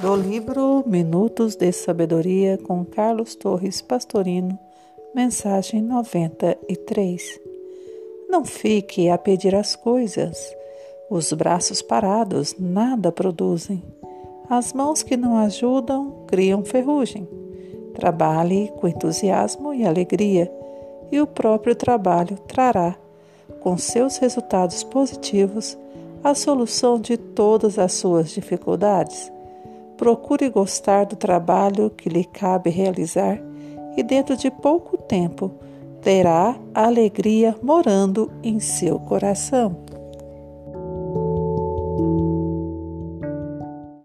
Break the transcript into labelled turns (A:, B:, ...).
A: do livro Minutos de Sabedoria com Carlos Torres Pastorino, mensagem 93. Não fique a pedir as coisas. Os braços parados nada produzem. As mãos que não ajudam criam ferrugem. Trabalhe com entusiasmo e alegria, e o próprio trabalho trará, com seus resultados positivos, a solução de todas as suas dificuldades procure gostar do trabalho que lhe cabe realizar e dentro de pouco tempo terá alegria morando em seu coração.